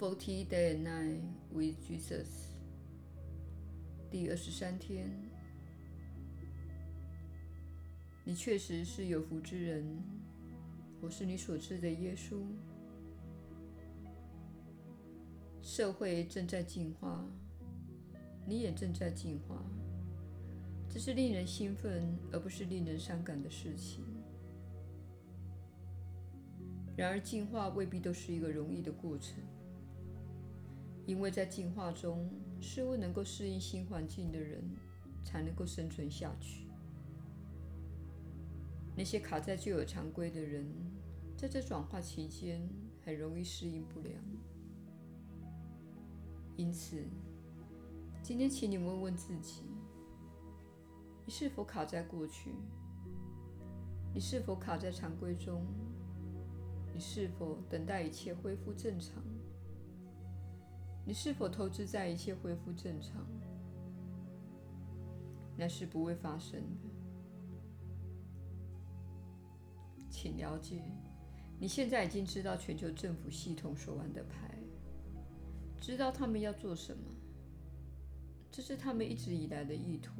Forty day and night with Jesus。第二十三天，你确实是有福之人。我是你所知的耶稣。社会正在进化，你也正在进化。这是令人兴奋，而不是令人伤感的事情。然而，进化未必都是一个容易的过程，因为在进化中，事物能够适应新环境的人才能够生存下去。那些卡在旧有常规的人，在这转化期间很容易适应不良。因此，今天请你问问自己。你是否卡在过去？你是否卡在常规中？你是否等待一切恢复正常？你是否投资在一切恢复正常？那是不会发生的。请了解，你现在已经知道全球政府系统所玩的牌，知道他们要做什么，这是他们一直以来的意图。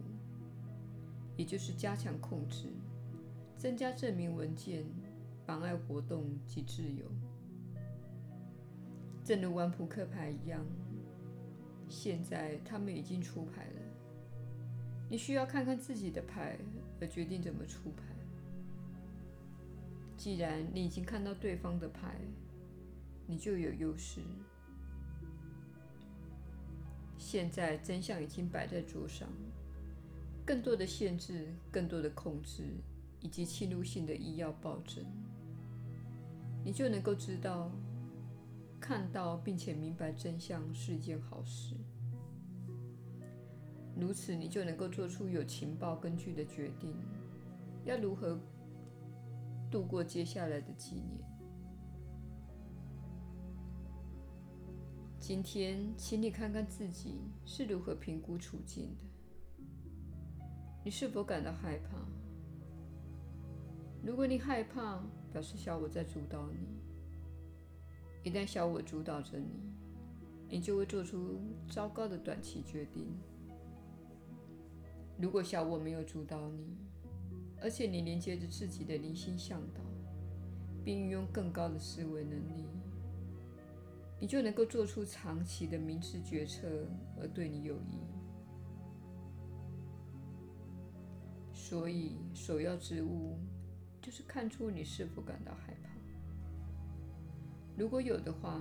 也就是加强控制、增加证明文件、妨碍活动及自由，正如玩扑克牌一样。现在他们已经出牌了，你需要看看自己的牌而决定怎么出牌。既然你已经看到对方的牌，你就有优势。现在真相已经摆在桌上。更多的限制、更多的控制，以及侵入性的医药暴政，你就能够知道、看到并且明白真相是一件好事。如此，你就能够做出有情报根据的决定，要如何度过接下来的几年。今天，请你看看自己是如何评估处境的。你是否感到害怕？如果你害怕，表示小我在主导你。一旦小我主导着你，你就会做出糟糕的短期决定。如果小我没有主导你，而且你连接着自己的灵性向导，并运用更高的思维能力，你就能够做出长期的明智决策，而对你有益。所以，首要之务就是看出你是否感到害怕。如果有的话，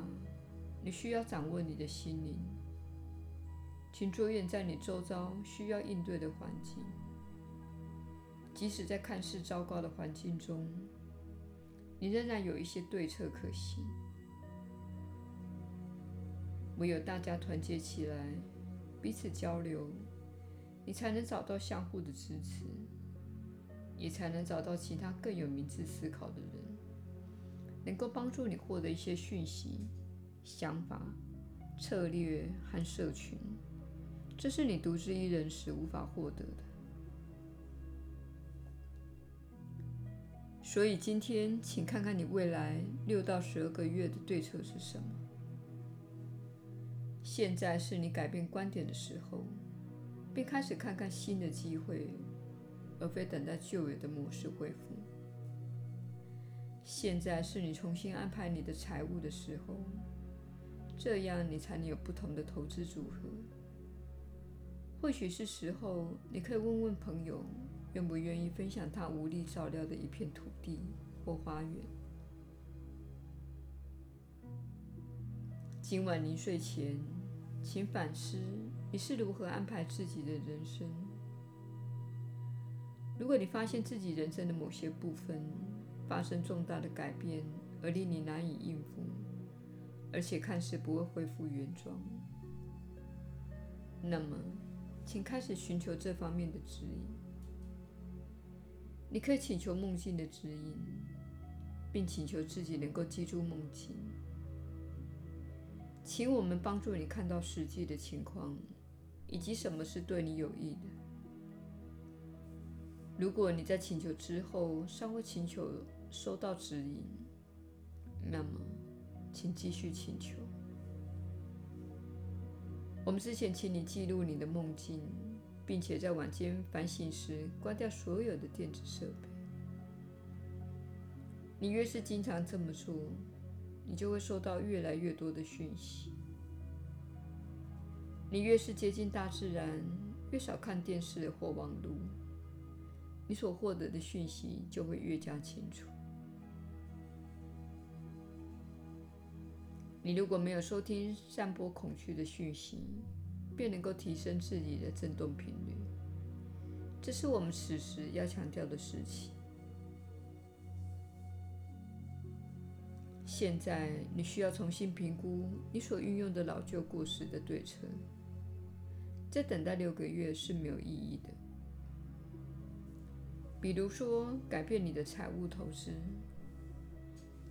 你需要掌握你的心灵，请着眼在你周遭需要应对的环境。即使在看似糟糕的环境中，你仍然有一些对策可行。唯有大家团结起来，彼此交流，你才能找到相互的支持。也才能找到其他更有明智思考的人，能够帮助你获得一些讯息、想法、策略和社群，这是你独自一人时无法获得的。所以今天，请看看你未来六到十二个月的对策是什么。现在是你改变观点的时候，并开始看看新的机会。而非等待旧有的模式恢复。现在是你重新安排你的财务的时候，这样你才能有不同的投资组合。或许是时候，你可以问问朋友，愿不愿意分享他无力照料的一片土地或花园。今晚临睡前，请反思你是如何安排自己的人生。如果你发现自己人生的某些部分发生重大的改变，而令你难以应付，而且看似不会恢复原状，那么，请开始寻求这方面的指引。你可以请求梦境的指引，并请求自己能够记住梦境。请我们帮助你看到实际的情况，以及什么是对你有益的。如果你在请求之后尚未请求收到指引，那么请继续请求。我们之前请你记录你的梦境，并且在晚间反省时关掉所有的电子设备。你越是经常这么做，你就会收到越来越多的讯息。你越是接近大自然，越少看电视或网络，你所获得的讯息就会越加清楚。你如果没有收听散播恐惧的讯息，便能够提升自己的振动频率。这是我们此时要强调的事情。现在你需要重新评估你所运用的老旧过时的对策。再等待六个月是没有意义的。比如说，改变你的财务投资，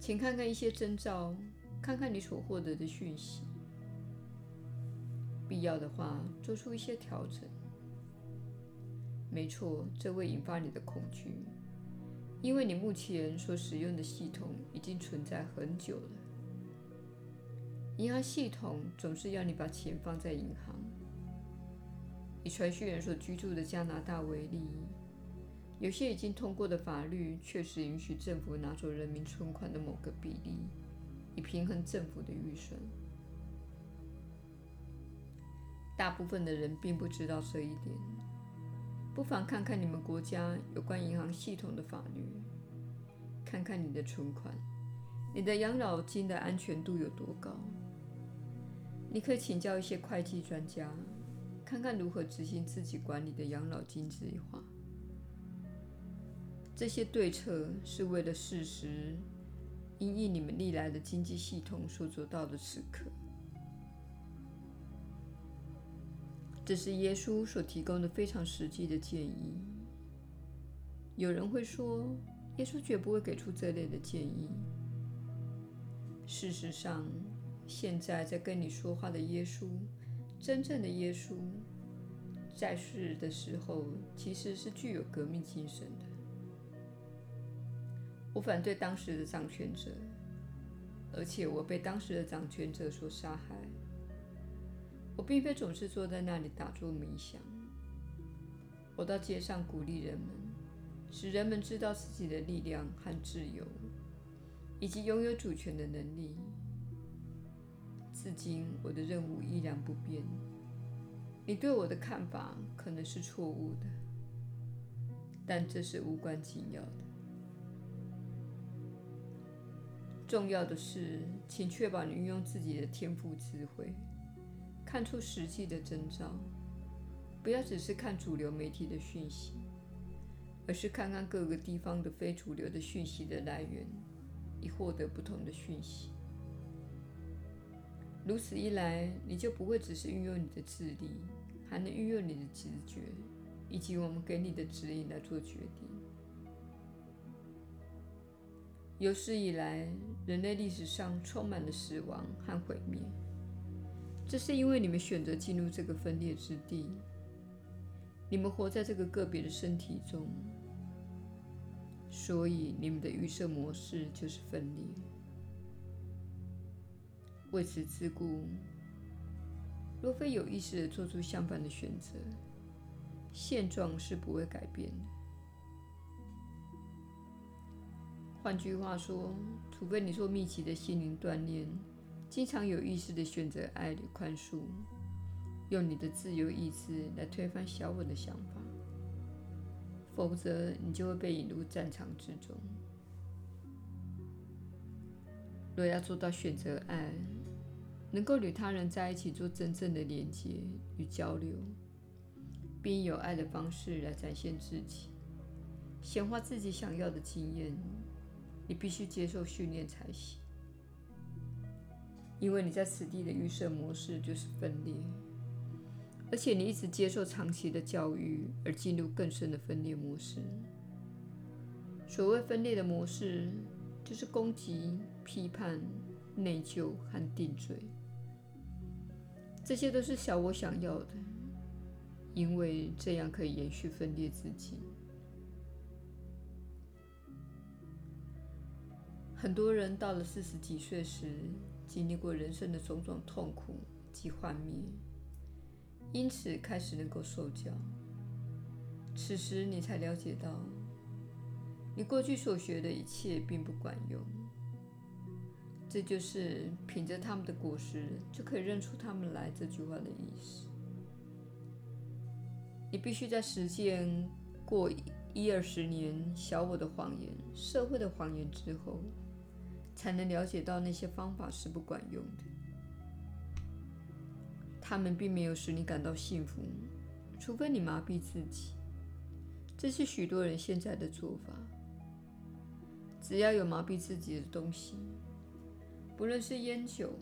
请看看一些征兆。看看你所获得的讯息，必要的话做出一些调整。没错，这会引发你的恐惧，因为你目前所使用的系统已经存在很久了。银行系统总是要你把钱放在银行。以传讯人所居住的加拿大为例，有些已经通过的法律确实允许政府拿走人民存款的某个比例。以平衡政府的预算，大部分的人并不知道这一点。不妨看看你们国家有关银行系统的法律，看看你的存款、你的养老金的安全度有多高。你可以请教一些会计专家，看看如何执行自己管理的养老金计划。这些对策是为了事实。因应你们历来的经济系统所做到的此刻，这是耶稣所提供的非常实际的建议。有人会说，耶稣绝不会给出这类的建议。事实上，现在在跟你说话的耶稣，真正的耶稣，在世的时候其实是具有革命精神的。我反对当时的掌权者，而且我被当时的掌权者所杀害。我并非总是坐在那里打坐冥想。我到街上鼓励人们，使人们知道自己的力量和自由，以及拥有主权的能力。至今，我的任务依然不变。你对我的看法可能是错误的，但这是无关紧要的。重要的是，请确保你运用自己的天赋智慧，看出实际的征兆，不要只是看主流媒体的讯息，而是看看各个地方的非主流的讯息的来源，以获得不同的讯息。如此一来，你就不会只是运用你的智力，还能运用你的直觉，以及我们给你的指引来做决定。有史以来，人类历史上充满了死亡和毁灭。这是因为你们选择进入这个分裂之地。你们活在这个个别的身体中，所以你们的预设模式就是分裂。为此之故，若非有意识地做出相反的选择，现状是不会改变的。换句话说，除非你做密集的心灵锻炼，经常有意识地选择爱与宽恕，用你的自由意志来推翻小我的想法，否则你就会被引入战场之中。若要做到选择爱，能够与他人在一起做真正的连接与交流，并以有爱的方式来展现自己，显化自己想要的经验。你必须接受训练才行，因为你在此地的预设模式就是分裂，而且你一直接受长期的教育而进入更深的分裂模式。所谓分裂的模式，就是攻击、批判、内疚和定罪，这些都是小我想要的，因为这样可以延续分裂自己。很多人到了四十几岁时，经历过人生的种种痛苦及幻灭，因此开始能够受教。此时你才了解到，你过去所学的一切并不管用。这就是品着他们的果实，就可以认出他们来这句话的意思。你必须在实践过一二十年小我的谎言、社会的谎言之后，才能了解到那些方法是不管用的。他们并没有使你感到幸福，除非你麻痹自己。这是许多人现在的做法。只要有麻痹自己的东西。不论是烟酒、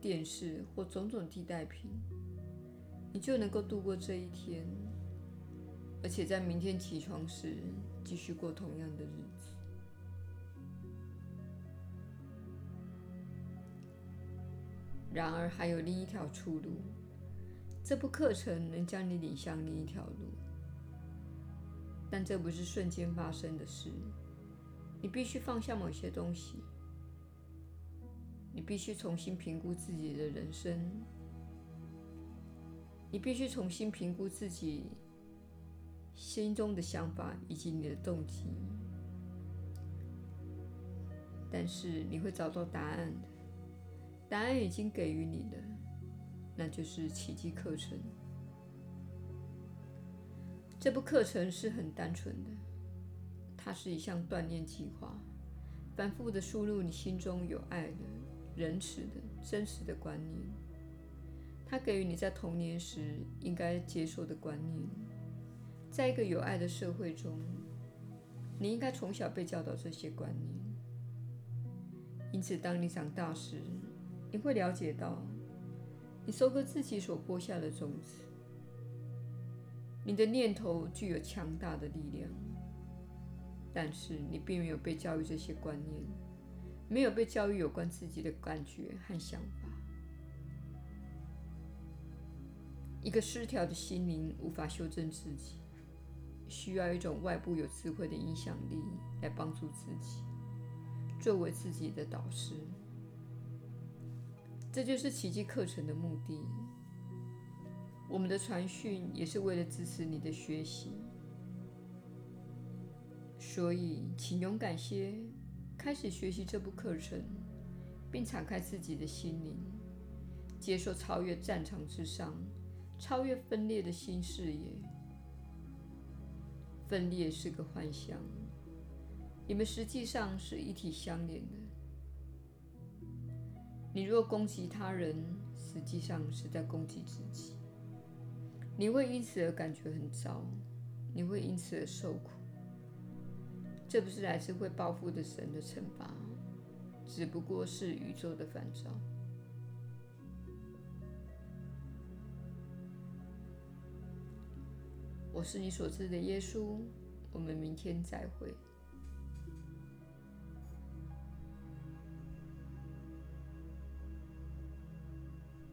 电视或种种替代品，你就能够度过这一天，而且在明天起床时继续过同样的日子。然而，还有另一条出路。这部课程能将你领向另一条路，但这不是瞬间发生的事。你必须放下某些东西。你必须重新评估自己的人生，你必须重新评估自己心中的想法以及你的动机。但是你会找到答案的，答案已经给予你了，那就是奇迹课程。这部课程是很单纯的，它是一项锻炼计划，反复的输入你心中有爱的。仁慈的、真实的观念，它给予你在童年时应该接受的观念。在一个有爱的社会中，你应该从小被教导这些观念。因此，当你长大时，你会了解到，你收割自己所播下的种子。你的念头具有强大的力量，但是你并没有被教育这些观念。没有被教育有关自己的感觉和想法。一个失调的心灵无法修正自己，需要一种外部有智慧的影响力来帮助自己，作为自己的导师。这就是奇迹课程的目的。我们的传讯也是为了支持你的学习，所以请勇敢些。开始学习这部课程，并敞开自己的心灵，接受超越战场之上、超越分裂的新视野。分裂是个幻象，你们实际上是一体相连的。你若攻击他人，实际上是在攻击自己。你会因此而感觉很糟，你会因此而受苦。这不是来自会报复的神的惩罚，只不过是宇宙的反照。我是你所知的耶稣，我们明天再会。